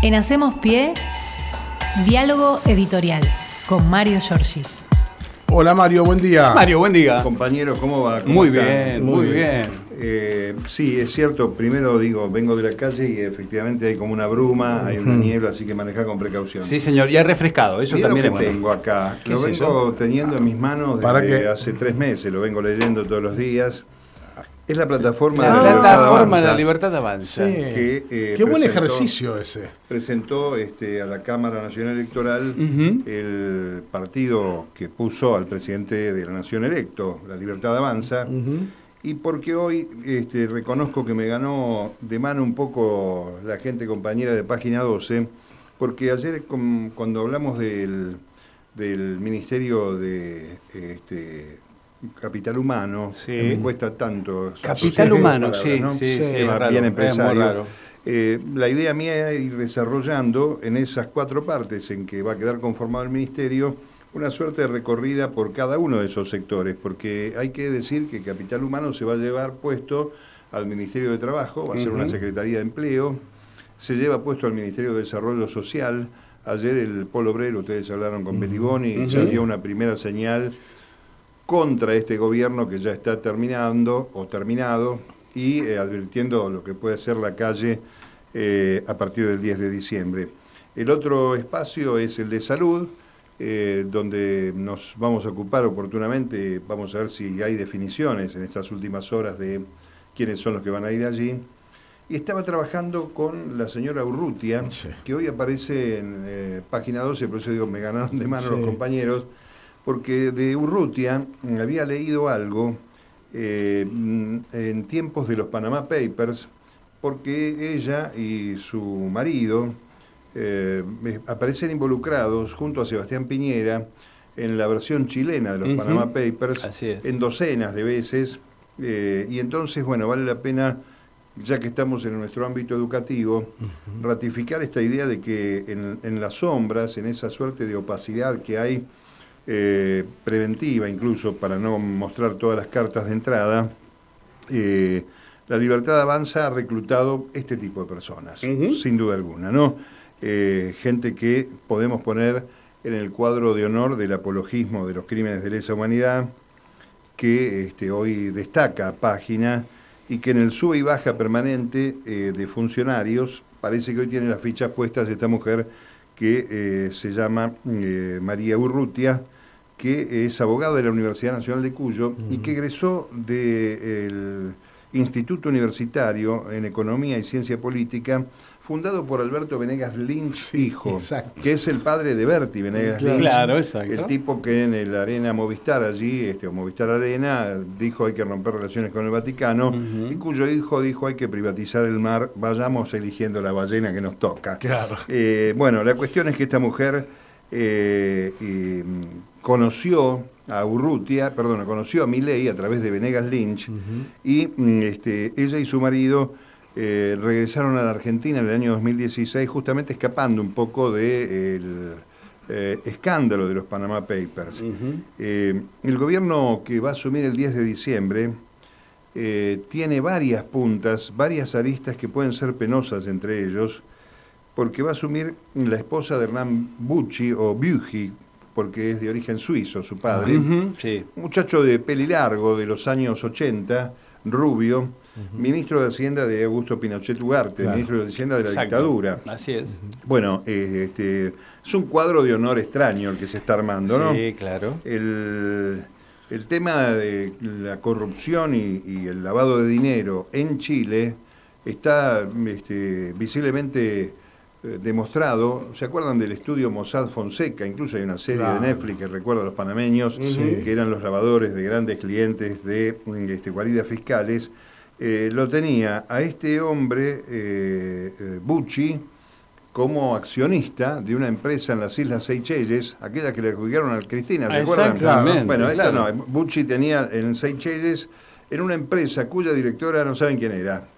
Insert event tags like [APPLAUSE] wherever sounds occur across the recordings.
En Hacemos Pie, diálogo editorial con Mario Giorgi. Hola Mario, buen día. Mario, buen día. Compañeros, ¿cómo va? ¿Cómo muy bien, muy, bien. Eh, sí, es cierto. Primero digo, vengo de la calle y efectivamente hay como una bruma, hay una niebla, así que manejar con precaución. Sí, señor, y ha refrescado, eso Mira también lo es que bueno. tengo acá. ¿Qué Lo es vengo teniendo en mis manos ¿Para desde hace tres meses, lo vengo leyendo todos los días. Es la plataforma La de la Libertad plataforma de Avanza, la libertad avanza. Sí. que, eh, Qué buen ejercicio ese. presentó este, a la Cámara Nacional Electoral el partido que puso al presidente de la Nación electo, La Libertad Avanza, y porque hoy este, reconozco que me ganó de mano un poco la gente compañera de Página 12, porque ayer cuando hablamos del, del Ministerio de este, Capital Humano, Sí. que me cuesta tanto... Capital humano, palabras, sí, ¿no? sí, sí, más raro, bien empresario. Eh, la idea mía es ir desarrollando en esas cuatro partes en que va a quedar conformado el ministerio una suerte de recorrida por cada uno de esos sectores, porque hay que decir que Capital Humano se va a llevar puesto al Ministerio de Trabajo, va a ser una Secretaría de Empleo, se lleva puesto al Ministerio de Desarrollo Social. Ayer el Polo Obrero, ustedes hablaron con Beliboni, y se dio una primera señal contra este gobierno que ya está terminando o terminado y eh, advirtiendo lo que puede ser la calle eh, a partir del 10 de diciembre. El otro espacio es el de salud, eh, donde nos vamos a ocupar oportunamente, vamos a ver si hay definiciones en estas últimas horas de quiénes son los que van a ir allí. Y estaba trabajando con la señora Urrutia, Sí. que hoy aparece en página 12, por eso digo, me ganaron de mano Sí. los compañeros, porque de Urrutia había leído algo eh, en tiempos de los Panama Papers, porque ella y su marido eh, aparecen involucrados junto a Sebastián Piñera en la versión chilena de los Ujú. Panama Papers en docenas de veces. eh, y entonces, bueno, vale la pena, ya que estamos en nuestro ámbito educativo, ratificar esta idea de que en, en las sombras, en esa suerte de opacidad que hay, eh, preventiva incluso, para no mostrar todas las cartas de entrada, eh, la libertad avanza ha reclutado este tipo de personas, sin duda alguna, ¿no? Eh, gente que podemos poner en el cuadro de honor del apologismo de los crímenes de lesa humanidad, que este, hoy destaca página y que en el sube y baja permanente eh, de funcionarios parece que hoy tiene las fichas puestas esta mujer que eh, se llama eh, María Urrutia, que es abogada de la Universidad Nacional de Cuyo y que egresó del Instituto Universitario en Economía y Ciencia Política, fundado por Alberto Venegas Lynch, hijo, exacto. que es el padre de Berti Venegas Claro. Lynch. Claro, exacto. El tipo que en el Arena Movistar allí, este, o Movistar Arena, dijo hay que romper relaciones con el Vaticano, y cuyo hijo dijo hay que privatizar el mar, vayamos eligiendo la ballena que nos toca. Claro. Eh, bueno, la cuestión es que esta mujer eh, eh, conoció a Urrutia, perdón, conoció a Milei a través de Venegas Lynch, y mm, este, ella y su marido eh, regresaron a la Argentina en el año 2016, justamente escapando un poco del escándalo de los Panama Papers. Eh, el gobierno que va a asumir el 10 de diciembre eh, tiene varias puntas, varias aristas que pueden ser penosas entre ellos, porque va a asumir la esposa de Hernán Bucci, o Bucci, porque es de origen suizo su padre. Sí. Un muchacho de pelilargo de los años 80, rubio, ministro de Hacienda de Augusto Pinochet Ugarte, Claro. ministro de Hacienda de la Exacto. dictadura. Así es. Bueno, eh, este, es un cuadro de honor extraño el que se está armando, ¿no? Sí, claro. El, el tema de la corrupción y, y el lavado de dinero en Chile está este, visiblemente demostrado. ¿Se acuerdan del estudio Mossad Fonseca? Incluso hay una serie Claro. de Netflix que recuerda a los panameños, Sí. que eran los lavadores de grandes clientes de este, guaridas fiscales. Eh, lo tenía a este hombre, eh, eh, Bucci, como accionista de una empresa en las Islas Seychelles, aquella que le adjudicaron a Cristina, ¿se acuerdan? Bueno, esta no, Bucci tenía en Seychelles, en una empresa cuya directora no saben quién era,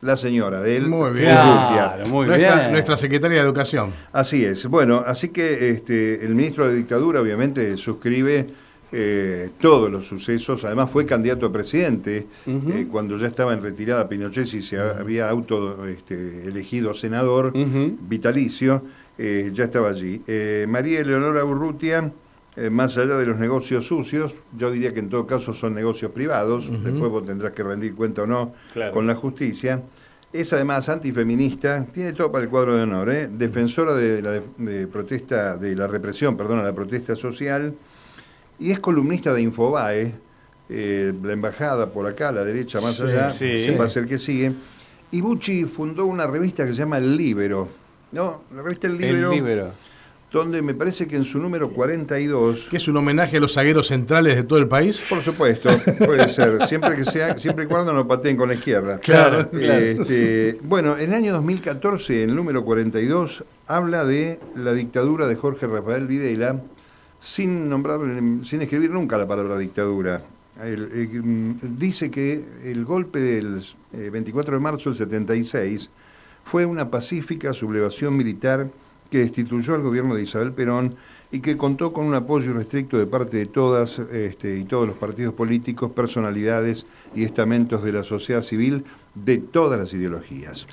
la señora de él, Muy bien. Claro, muy nuestra, bien. nuestra secretaria de Educación. Así es. Bueno, así que este, el ministro de Dictadura obviamente suscribe eh, todos los sucesos. Además fue candidato a presidente eh, cuando ya estaba en retirada Pinochet y se había auto este, elegido senador vitalicio, eh, ya estaba allí. María Eleonora Urrutia, más allá de los negocios sucios, yo diría que en todo caso son negocios privados, después vos tendrás que rendir cuenta o no con la justicia. Es además antifeminista, tiene todo para el cuadro de honor, defensora de la protesta, de la represión, perdón, la protesta social, y es columnista de Infobae, eh, la embajada por acá, a la derecha más allá, va a ser que sigue. Y Bucci fundó una revista que se llama El Libero, ¿no? La revista El Libero. El Libero. Donde me parece que en su número 42. ¿Que es un homenaje a los zagueros centrales de todo el país? Por supuesto, puede ser. Siempre que sea, siempre y cuando no pateen con la izquierda. Claro. Este, bueno, en el año 2014, el número 42, habla de la dictadura de Jorge Rafael Videla sin nombrar, sin escribir nunca la palabra dictadura. Mm, dice que el golpe del 24 eh, de marzo del 76 fue una pacífica sublevación militar que destituyó al gobierno de Isabel Perón y que contó con un apoyo restricto de parte de todas este, y todos los partidos políticos, personalidades y estamentos de la sociedad civil de todas las ideologías.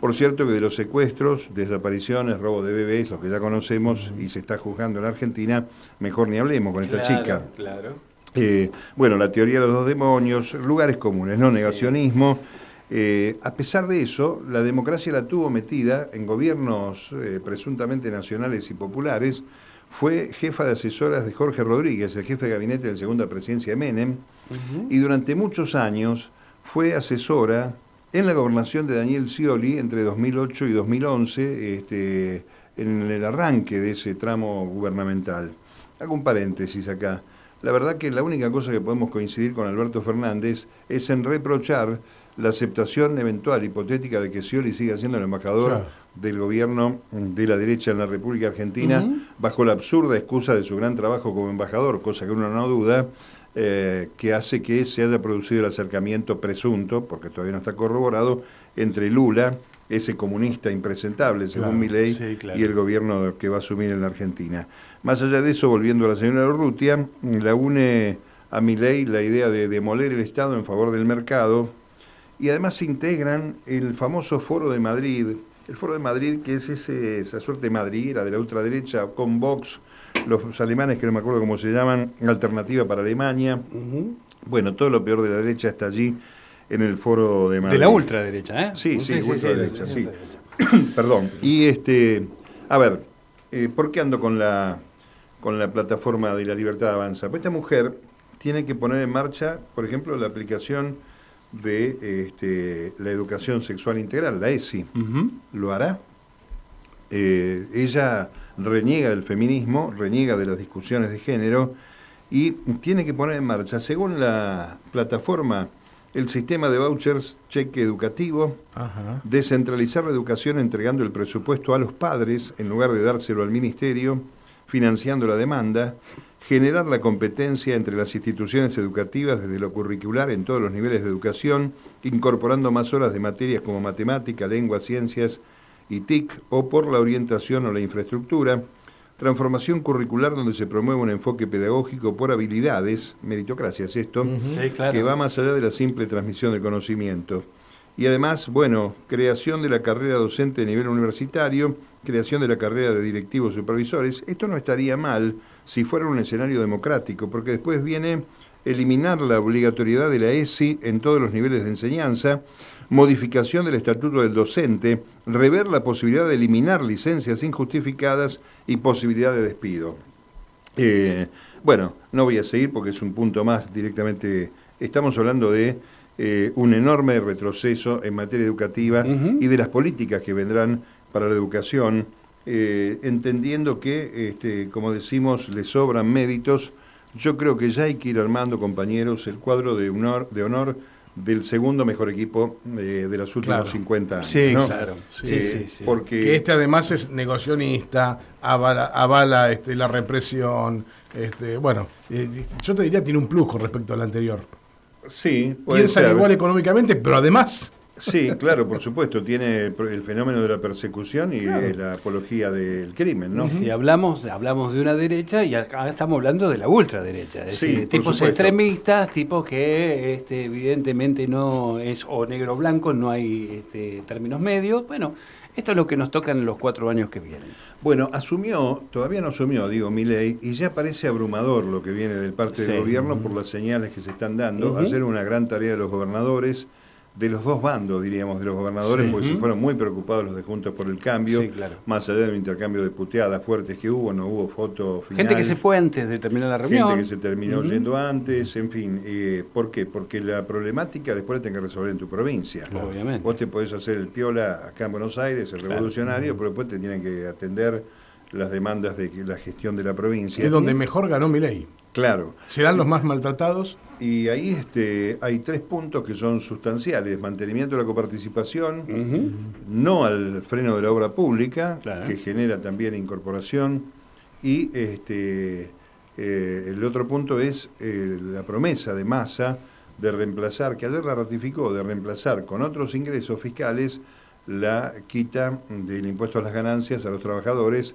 Por cierto que de los secuestros, desapariciones, robo de bebés, los que ya conocemos y se está juzgando en Argentina, mejor ni hablemos con esta chica. Claro. Eh, bueno, la teoría de los dos demonios, lugares comunes, no negacionismo. Eh, a pesar de eso, la democracia la tuvo metida en gobiernos eh, presuntamente nacionales y populares. Fue jefa de asesoras de Jorge Rodríguez, el jefe de gabinete de la segunda presidencia de Menem, y durante muchos años fue asesora en la gobernación de Daniel Scioli entre 2008 y 2011, este, en el arranque de ese tramo gubernamental. Hago un paréntesis acá. La verdad que la única cosa que podemos coincidir con Alberto Fernández es en reprochar la aceptación eventual, hipotética, de que Scioli siga siendo el embajador del gobierno de la derecha en la República Argentina, bajo la absurda excusa de su gran trabajo como embajador, cosa que uno no duda, eh, que hace que se haya producido el acercamiento presunto, porque todavía no está corroborado, entre Lula, ese comunista impresentable, según mi ley, y el gobierno que va a asumir en la Argentina. Más allá de eso, volviendo a la señora Urrutia, la une a mi ley la idea de demoler el Estado en favor del mercado, y además se integran el famoso Foro de Madrid, el Foro de Madrid que es ese, esa suerte de Madrid, era de la ultraderecha, con Vox, los alemanes, que no me acuerdo cómo se llaman, Alternativa para Alemania. Bueno, todo lo peor de la derecha está allí en el foro de Madrid. De la ultraderecha, ¿eh? Sí, sí, ultraderecha, sí. [COUGHS] Perdón. Y este, a ver, eh, ¿por qué ando con la, con la plataforma de la libertad avanza? Pues esta mujer tiene que poner en marcha, por ejemplo, la aplicación de este, la educación sexual integral, la ESI. ¿Lo hará? Eh, ella reniega del feminismo, reniega de las discusiones de género y tiene que poner en marcha, según la plataforma, el sistema de vouchers cheque educativo, descentralizar la educación entregando el presupuesto a los padres en lugar de dárselo al ministerio, financiando la demanda, generar la competencia entre las instituciones educativas desde lo curricular en todos los niveles de educación, incorporando más horas de materias como matemática, lengua, ciencias, y TIC o por la orientación o la infraestructura, transformación curricular donde se promueve un enfoque pedagógico por habilidades, meritocracia es esto, que va más allá de la simple transmisión de conocimiento. Y además, bueno, creación de la carrera docente a nivel universitario, creación de la carrera de directivos supervisores. Esto no estaría mal si fuera un escenario democrático, porque después viene eliminar la obligatoriedad de la ESI en todos los niveles de enseñanza, modificación del estatuto del docente, rever la posibilidad de eliminar licencias injustificadas y posibilidad de despido. Eh, bueno, no voy a seguir porque es un punto más directamente. Estamos hablando de eh, un enorme retroceso en materia educativa y de las políticas que vendrán para la educación, eh, entendiendo que, este, como decimos, le sobran méritos. Yo creo que ya hay que ir armando, compañeros, el cuadro de honor, de honor del segundo mejor equipo eh, de los últimos 50 años. Sí, claro. Eh, sí, porque... Que este además es negocionista, avala, este, la represión. Este, bueno, eh, yo te diría tiene un plus con respecto al anterior. Sí, puede Piensa igual económicamente, pero además Sí, claro, por supuesto, tiene el fenómeno de la persecución y la apología del crimen, ¿no? Si hablamos, hablamos de una derecha y acá estamos hablando de la ultraderecha, es decir, tipos extremistas, tipos que este, evidentemente no es o negro o blanco, no hay este, términos medios, bueno, esto es lo que nos toca en los cuatro años que vienen. Bueno, asumió, todavía no asumió, digo, mi ley, y ya parece abrumador lo que viene del parte del gobierno por las señales que se están dando. Hacer una gran tarea de los gobernadores de los dos bandos, diríamos, de los gobernadores, porque se fueron muy preocupados los de Juntos por el Cambio, más allá del intercambio de puteadas fuertes que hubo, no hubo foto final. Gente que se fue antes de terminar la reunión. Gente que se terminó yendo antes, en fin. Eh, ¿Por qué? Porque la problemática después la tenés que resolver en tu provincia. Obviamente. Vos te podés hacer el piola acá en Buenos Aires, el revolucionario, pero después te tienen que atender las demandas de la gestión de la provincia. Es donde mejor ganó mi ley. Claro. ¿Serán los más maltratados? Y ahí este, hay tres puntos que son sustanciales. Mantenimiento de la coparticipación, no al freno de la obra pública, que genera también incorporación. Y este, eh, el otro punto es eh, la promesa de masa de reemplazar, que ayer la ratificó, de reemplazar con otros ingresos fiscales la quita del impuesto a las ganancias a los trabajadores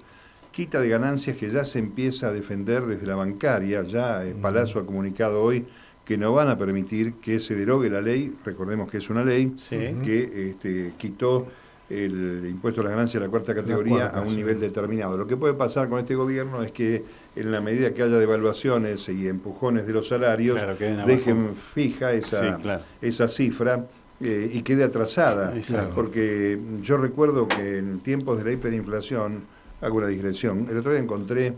quita de ganancias que ya se empieza a defender desde la bancaria, ya el Palazzo ha comunicado hoy que no van a permitir que se derogue la ley, recordemos que es una ley que este, quitó el impuesto a las ganancias de la cuarta categoría a un nivel determinado. Lo que puede pasar con este gobierno es que en la medida que haya devaluaciones y empujones de los salarios, dejen fija esa, esa cifra eh, y quede atrasada. Porque yo recuerdo que en tiempos de la hiperinflación, hago una digresión. El otro día encontré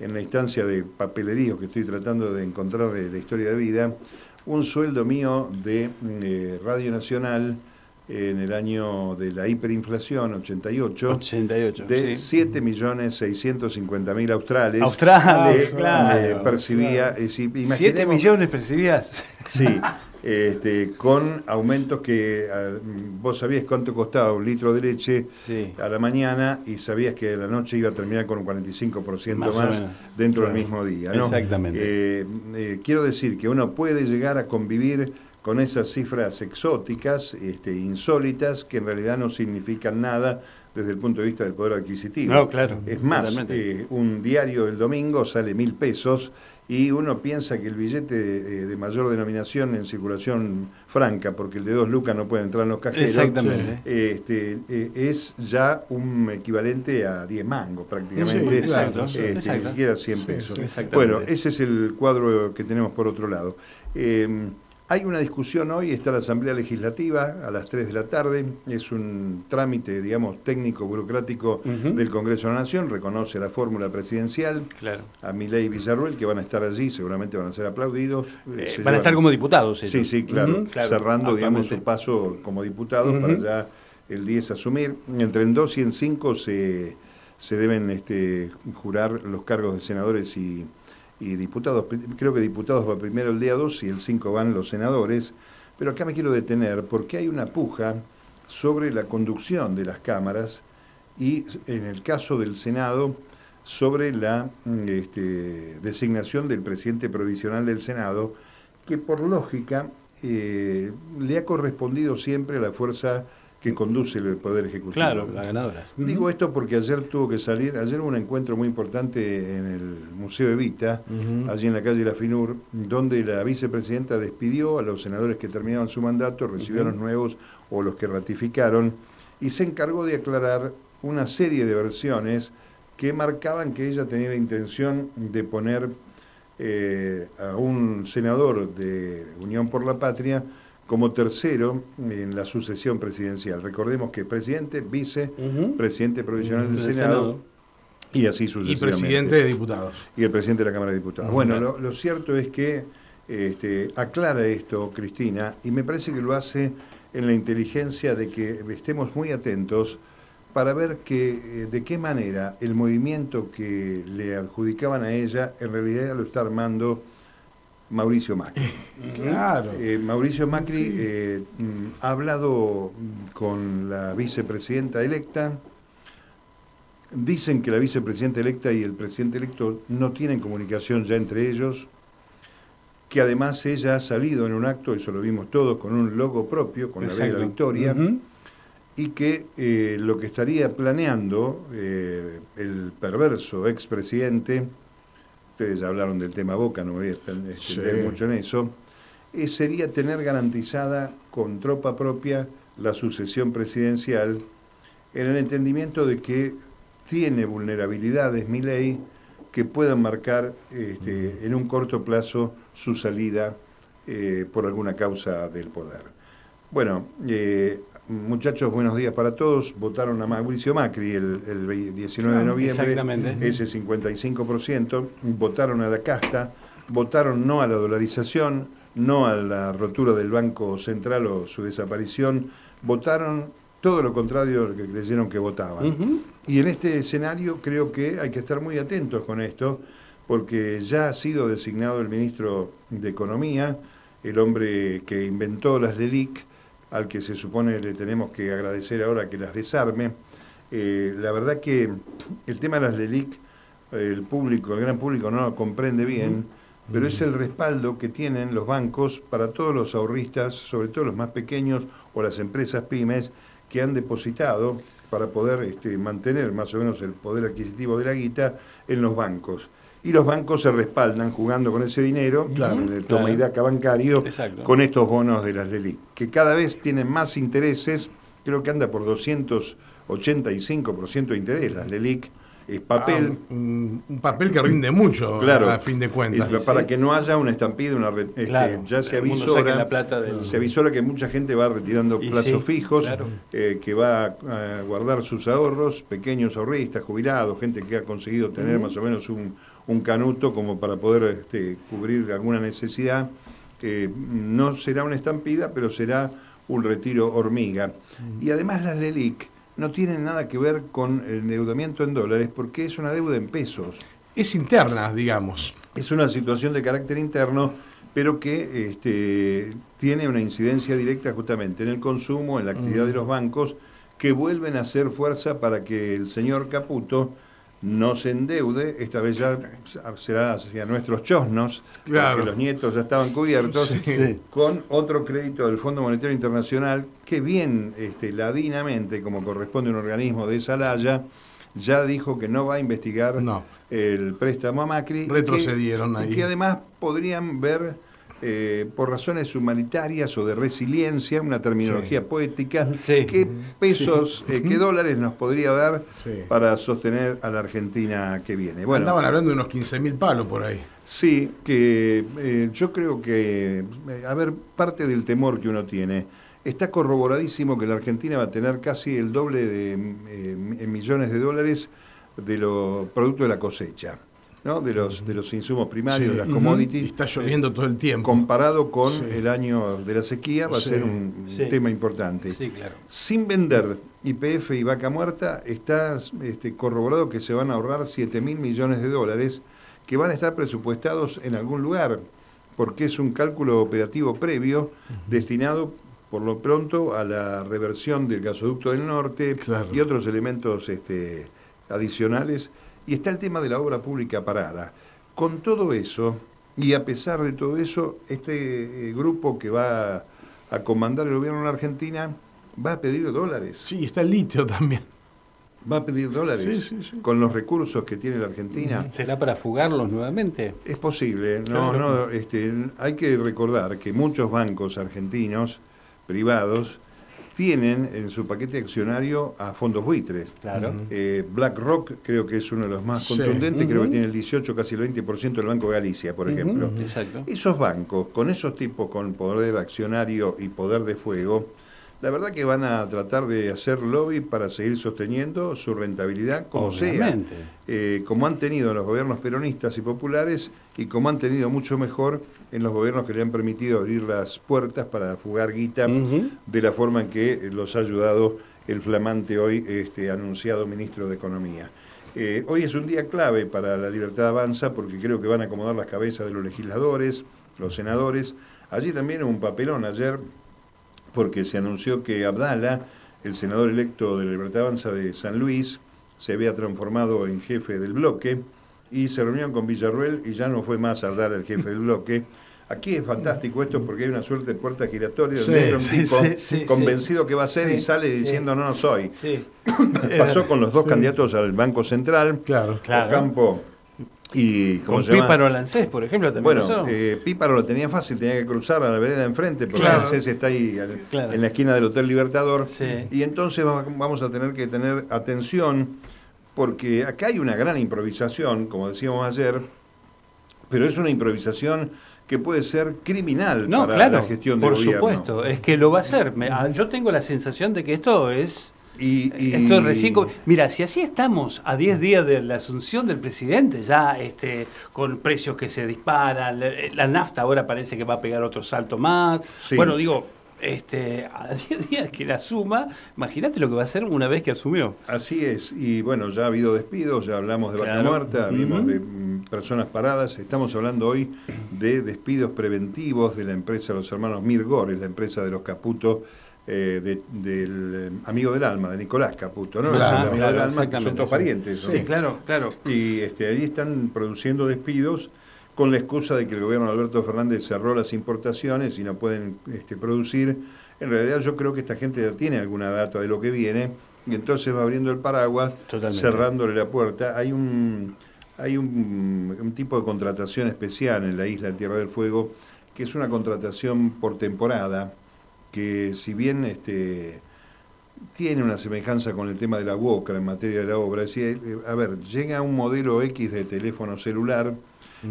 en la instancia de papelerío que estoy tratando de encontrar de la historia de vida, un sueldo mío de eh, Radio Nacional en el año de la hiperinflación, 88, 88 de sí. 7.650.000 australes. Australes, claro. Eh, percibía, claro. 7 millones percibías. Sí, [LAUGHS] este, con aumentos que vos sabías cuánto costaba un litro de leche a la mañana y sabías que la noche iba a terminar con un 45% más, dentro del mismo día. Exactamente. Eh, eh, quiero decir que uno puede llegar a convivir con esas cifras exóticas, este, insólitas, que en realidad no significan nada desde el punto de vista del poder adquisitivo. No, claro. Es más, eh, un diario del domingo sale mil pesos y uno piensa que el billete de, mayor denominación en circulación franca, porque el de dos lucas no puede entrar en los cajeros, Exactamente. Este, eh, es ya un equivalente a 10 mangos prácticamente, este, ni siquiera 100 pesos. bueno, ese es el cuadro que tenemos por otro lado. Eh, hay una discusión hoy, está la Asamblea Legislativa a las 3 de la tarde, es un trámite, digamos, técnico, burocrático del Congreso de la Nación, reconoce la fórmula presidencial, claro. a Milei y Villarruel, que van a estar allí, seguramente van a ser aplaudidos. Eh, van a estar como diputados. Sí, sí, claro, cerrando, digamos, su paso como diputados para ya el 10 asumir. Entre en 2 y en 5 se, se deben este, jurar los cargos de senadores y y diputados, creo que diputados va primero el día 2 y el 5 van los senadores, pero acá me quiero detener porque hay una puja sobre la conducción de las cámaras y en el caso del Senado sobre la este, designación del presidente provisional del Senado, que por lógica eh, le ha correspondido siempre a la fuerza que conduce el Poder Ejecutivo. Claro, la ganadora. Digo esto porque ayer tuvo que salir, ayer hubo un encuentro muy importante en el Museo Evita, allí en la calle La Finur, donde la vicepresidenta despidió a los senadores que terminaban su mandato, recibió a los nuevos o los que ratificaron, y se encargó de aclarar una serie de versiones que marcaban que ella tenía la intención de poner eh, a un senador de Unión por la Patria como tercero en la sucesión presidencial. Recordemos que presidente, vice, presidente provisional del Senado, y así sucesivamente. Y presidente de diputados. Y el presidente de la Cámara de Diputados. Bueno, lo, cierto es que este, aclara esto Cristina y me parece que lo hace en la inteligencia de que estemos muy atentos para ver que, eh, de qué manera el movimiento que le adjudicaban a ella en realidad lo está armando Mauricio Macri. [LAUGHS] Claro. Eh, Mauricio Macri eh, mm, ha hablado con la vicepresidenta electa. Dicen que la vicepresidenta electa y el presidente electo no tienen comunicación ya entre ellos. que además ella ha salido en un acto, eso lo vimos todos, con un logo propio, con la ley de la victoria, y que eh, lo que estaría planeando el perverso expresidente, ustedes ya hablaron del tema Boca, no me voy a extender mucho en eso, eh, sería tener garantizada con tropa propia la sucesión presidencial en el entendimiento de que tiene vulnerabilidades mi ley que puedan marcar este, en un corto plazo su salida eh, por alguna causa del poder. Bueno, eh, muchachos, buenos días para todos. Votaron a Mauricio Macri el, 19 de noviembre, ese 55%. Votaron a la casta, votaron no a la dolarización, no a la rotura del Banco Central o su desaparición, votaron todo lo contrario de lo que creyeron que votaban. Y en este escenario creo que hay que estar muy atentos con esto, porque ya ha sido designado el ministro de Economía, el hombre que inventó las LELIC, al que se supone le tenemos que agradecer ahora que las desarme. Eh, la verdad que el tema de las LELIC, el público, el gran público no lo comprende bien, pero es el respaldo que tienen los bancos para todos los ahorristas, sobre todo los más pequeños o las empresas pymes, que han depositado para poder este, mantener más o menos el poder adquisitivo de la guita en los bancos. Y los bancos se respaldan jugando con ese dinero en el toma y daca bancario con estos bonos de las LELIC, que cada vez tienen más intereses, creo que anda por 285% de interés las LELIC, es papel. Ah, un, papel que rinde mucho claro, a fin de cuentas. para que no haya una estampida, una este, ya se avisora, la plata se avisora que mucha gente va retirando plazos fijos, eh, que va a, guardar sus ahorros, pequeños ahorristas, jubilados, gente que ha conseguido tener más o menos un, canuto como para poder este, cubrir alguna necesidad. no será una estampida, pero será un retiro hormiga. Y además las LELIC no tienen nada que ver con el endeudamiento en dólares porque es una deuda en pesos. Es interna, digamos. Es una situación de carácter interno, pero que este, tiene una incidencia directa justamente en el consumo, en la actividad de mm. los bancos, que vuelven a hacer fuerza para que el señor Caputo no se endeude, esta vez ya será hacia nuestros chosnos, porque los nietos ya estaban cubiertos, con otro crédito del Fondo Monetario Internacional que bien este, ladinamente, como corresponde a un organismo de esa laya, ya dijo que no va a investigar el préstamo a Macri. Retrocedieron ahí. Y que además podrían ver eh, por razones humanitarias o de resiliencia, una terminología poética, qué pesos, eh, qué dólares nos podría dar para sostener a la Argentina que viene. Bueno, Andaban hablando de unos 15 mil palos por ahí. Sí, que eh, yo creo que, a ver, parte del temor que uno tiene, está corroboradísimo que la Argentina va a tener casi el doble de millones de dólares de los productos de la cosecha de, los, de los insumos primarios, de las commodities. está lloviendo todo el tiempo. Comparado con el año de la sequía, va a ser un tema importante. Sin vender IPF y vaca muerta, está este, corroborado que se van a ahorrar 7 mil millones de dólares que van a estar presupuestados en algún lugar, porque es un cálculo operativo previo destinado por lo pronto a la reversión del gasoducto del norte y otros elementos este, adicionales y está el tema de la obra pública parada. Con todo eso, y a pesar de todo eso, este eh, grupo que va a comandar el gobierno en la Argentina va a pedir dólares. Sí, está el litio también. Va a pedir dólares con los recursos que tiene la Argentina. ¿Será para fugarlos nuevamente? Es posible. No, no, este, hay que recordar que muchos bancos argentinos privados tienen en su paquete accionario a fondos buitres. Claro. Eh, BlackRock creo que es uno de los más contundentes, creo que tiene el 18, casi el 20% del Banco de Galicia, por ejemplo. Exacto. Esos bancos, con esos tipos con poder accionario y poder de fuego, la verdad que van a tratar de hacer lobby para seguir sosteniendo su rentabilidad como sea, eh, como han tenido los gobiernos peronistas y populares y como han tenido mucho mejor en los gobiernos que le han permitido abrir las puertas para fugar guita de la forma en que los ha ayudado el flamante hoy este, anunciado ministro de Economía. Eh, hoy es un día clave para la libertad avanza porque creo que van a acomodar las cabezas de los legisladores, los senadores. Allí también un papelón ayer porque se anunció que Abdala, el senador electo de la Libertad Avanza de San Luis, se había transformado en jefe del bloque y se reunió con Villarruel y ya no fue más Abdala el jefe del bloque. Aquí es fantástico esto porque hay una suerte de puerta giratoria donde un tipo convencido que va a ser y sale diciendo no, no soy. [COUGHS] Pasó con los dos candidatos al Banco Central, claro, claro. Campo y Con Píparo Lancés, por ejemplo, también Bueno, eh, Píparo lo tenía fácil, tenía que cruzar a la vereda de enfrente, porque Lancés está ahí en la esquina del Hotel Libertador. Y entonces vamos a tener que tener atención, porque acá hay una gran improvisación, como decíamos ayer, pero es una improvisación que puede ser criminal para la gestión del gobierno. Por supuesto, es que lo va a ser. Ah, yo tengo la sensación de que esto es y, Esto es recién. Mira, si así estamos a 10 días de la asunción del presidente, ya este, con precios que se disparan, la, nafta ahora parece que va a pegar otro salto más. Bueno, digo, este, a [LAUGHS] 10 días que la suma, imagínate lo que va a hacer una vez que asumió. Así es, y bueno, ya ha habido despidos, ya hablamos de vaca muerta, vimos de mm, personas paradas, estamos hablando hoy de despidos preventivos de la empresa Los Hermanos Mirgores, la empresa de los Caputos eh, del eh, amigo del alma, de Nicolás Caputo, ¿no? Claro, amigo del alma, que son dos parientes. Sí, claro, claro. Y este, ahí están produciendo despidos con la excusa de que el gobierno de Alberto Fernández cerró las importaciones y no pueden este, producir. En realidad yo creo que esta gente ya tiene alguna data de lo que viene y entonces va abriendo el paraguas, cerrándole la puerta. Hay un hay un, un, tipo de contratación especial en la isla Tierra del Fuego, que es una contratación por temporada, que si bien este, tiene una semejanza con el tema de la boca en materia de la obra, es decir, eh, a ver, llega un modelo X de teléfono celular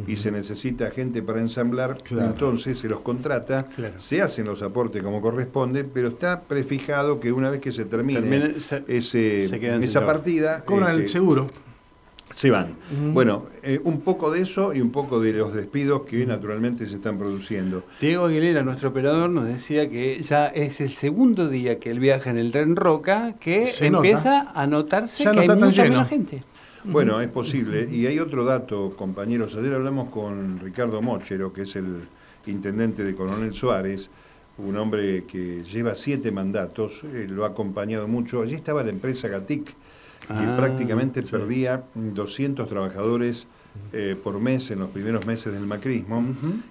y se necesita gente para ensamblar, entonces se los contrata, se hacen los aportes como corresponde, pero está prefijado que una vez que se termine, ese, esa partida... Cobran el este, seguro se van. Bueno, eh, un poco de eso y un poco de los despidos que naturalmente se están produciendo. Diego Aguilera, nuestro operador, nos decía que ya es el segundo día que él viaja en el tren Roca que empieza a notarse que hay mucha menos gente. Bueno, es posible. Y hay otro dato, compañeros. Ayer hablamos con Ricardo Mochero, que es el intendente de Coronel Suárez, un hombre que lleva siete mandatos, eh, lo ha acompañado mucho. Allí estaba la empresa Gatic, que ah, prácticamente perdía 200 trabajadores eh, por mes en los primeros meses del macrismo,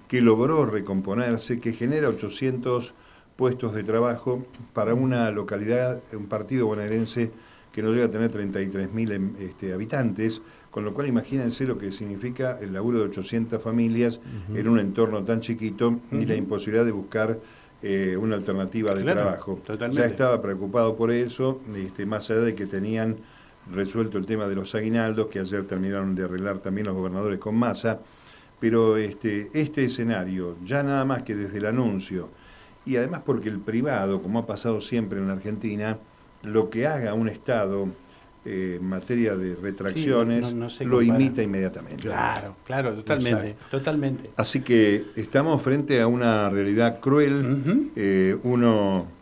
que logró recomponerse, que genera 800 puestos de trabajo para una localidad, un partido bonaerense que no llega a tener 33.000 em, este, habitantes, con lo cual imagínense lo que significa el laburo de 800 familias en un entorno tan chiquito y la imposibilidad de buscar eh, una alternativa de trabajo. Ya estaba preocupado por eso, este, más allá de que tenían resuelto el tema de los aguinaldos, que ayer terminaron de arreglar también los gobernadores con masa, pero este, este escenario, ya nada más que desde el anuncio, y además porque el privado, como ha pasado siempre en la Argentina, lo que haga un Estado eh, en materia de retracciones lo imita inmediatamente. Claro, claro, totalmente, totalmente. Así que estamos frente a una realidad cruel. Eh, uno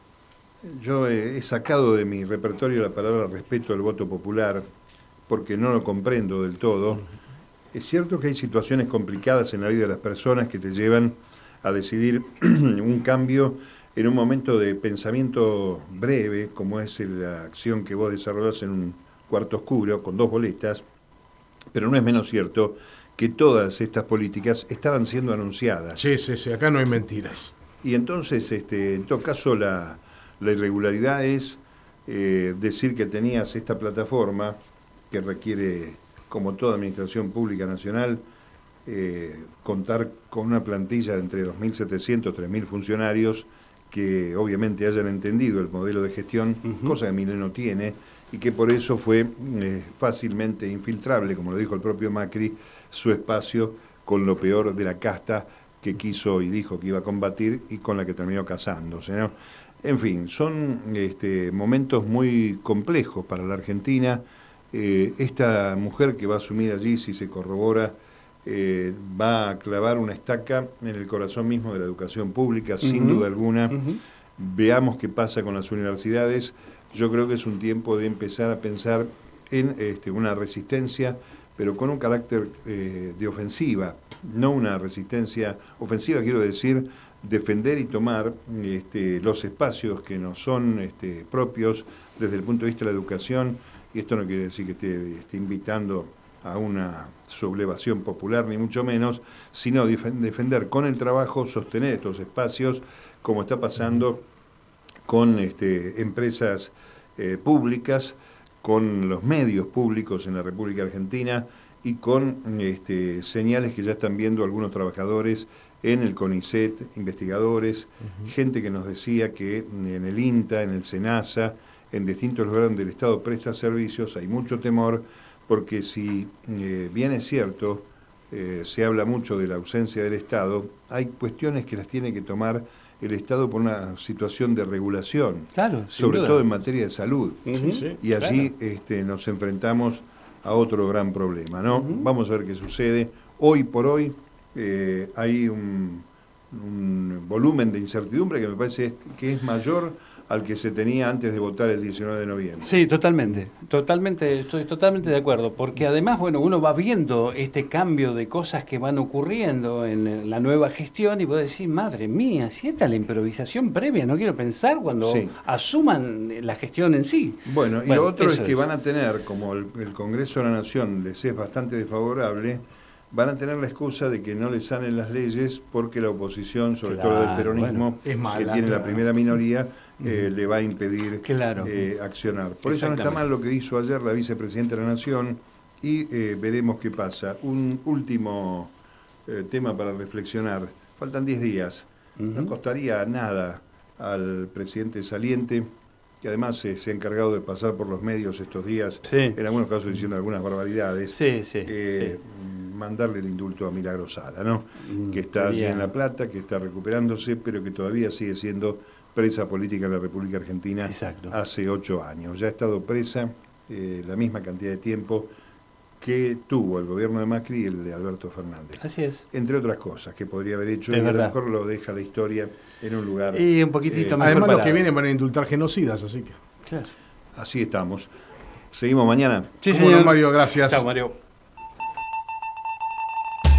yo he, sacado de mi repertorio la palabra respeto al voto popular porque no lo comprendo del todo. Es cierto que hay situaciones complicadas en la vida de las personas que te llevan a decidir [CLEARS THROAT] un cambio en un momento de pensamiento breve, como es la acción que vos desarrollás en un cuarto oscuro con dos boletas, pero no es menos cierto que todas estas políticas estaban siendo anunciadas. Sí, sí, sí, acá no hay mentiras. Y entonces, este, en todo caso, la, la irregularidad es eh, decir que tenías esta plataforma que requiere, como toda administración pública nacional, eh, contar con una plantilla de entre 2.700 y 3.000 funcionarios que obviamente hayan entendido el modelo de gestión, cosa que Mileno tiene, y que por eso fue eh, fácilmente infiltrable, como lo dijo el propio Macri, su espacio con lo peor de la casta que quiso y dijo que iba a combatir y con la que terminó casándose. ¿no? En fin, son este, momentos muy complejos para la Argentina. Eh, esta mujer que va a asumir allí, si se corrobora, eh, va a clavar una estaca en el corazón mismo de la educación pública, sin duda alguna. Veamos qué pasa con las universidades. Yo creo que es un tiempo de empezar a pensar en este, una resistencia, pero con un carácter eh, de ofensiva, no una resistencia ofensiva, quiero decir, defender y tomar este, los espacios que nos son este, propios desde el punto de vista de la educación, y esto no quiere decir que esté, invitando a una sublevación popular, ni mucho menos, sino defender con el trabajo, sostener estos espacios, como está pasando con este, empresas eh, públicas, con los medios públicos en la República Argentina y con señales que ya están viendo algunos trabajadores en el CONICET, investigadores, gente que nos decía que en el INTA, en el SENASA, en distintos lugares donde el Estado presta servicios, hay mucho temor, porque si eh, bien es cierto, eh, se habla mucho de la ausencia del Estado, hay cuestiones que las tiene que tomar el Estado por una situación de regulación, claro, sobre todo en materia de salud. y allí este, nos enfrentamos a otro gran problema. ¿no? Vamos a ver qué sucede. Hoy por hoy eh, hay un, volumen de incertidumbre que me parece que es mayor al que se tenía antes de votar el 19 de noviembre. Sí, totalmente, totalmente, estoy totalmente de acuerdo, porque además, bueno, uno va viendo este cambio de cosas que van ocurriendo en la nueva gestión y vos decís, madre mía, si esta es la improvisación previa, no quiero pensar cuando asuman la gestión en sí. Bueno, y lo otro es que van a tener, como el, Congreso de la Nación les es bastante desfavorable, van a tener la excusa de que no les salen las leyes porque la oposición, sobre todo del peronismo, que tiene la primera minoría, eh, le va a impedir eh, accionar. Por eso no está mal lo que hizo ayer la vicepresidenta de la Nación y eh, veremos qué pasa. Un último tema para reflexionar. Faltan 10 días. No costaría nada al presidente saliente, que además se, ha encargado de pasar por los medios estos días, en algunos casos diciendo algunas barbaridades, mandarle el indulto a Milagro Sala, ¿no? Mm, que está allí en La Plata, que está recuperándose, pero que todavía sigue siendo presa política en la República Argentina hace ocho años. Ya ha estado presa eh, la misma cantidad de tiempo que tuvo el gobierno de Macri y el de Alberto Fernández. Así es. Entre otras cosas que podría haber hecho y a lo mejor lo deja la historia en un lugar. Y un poquitito eh, más. Además, los que vienen van a indultar genocidas, así que. Claro. Así estamos. Seguimos mañana. Sí, señor. Mario, gracias. Chao, Mario.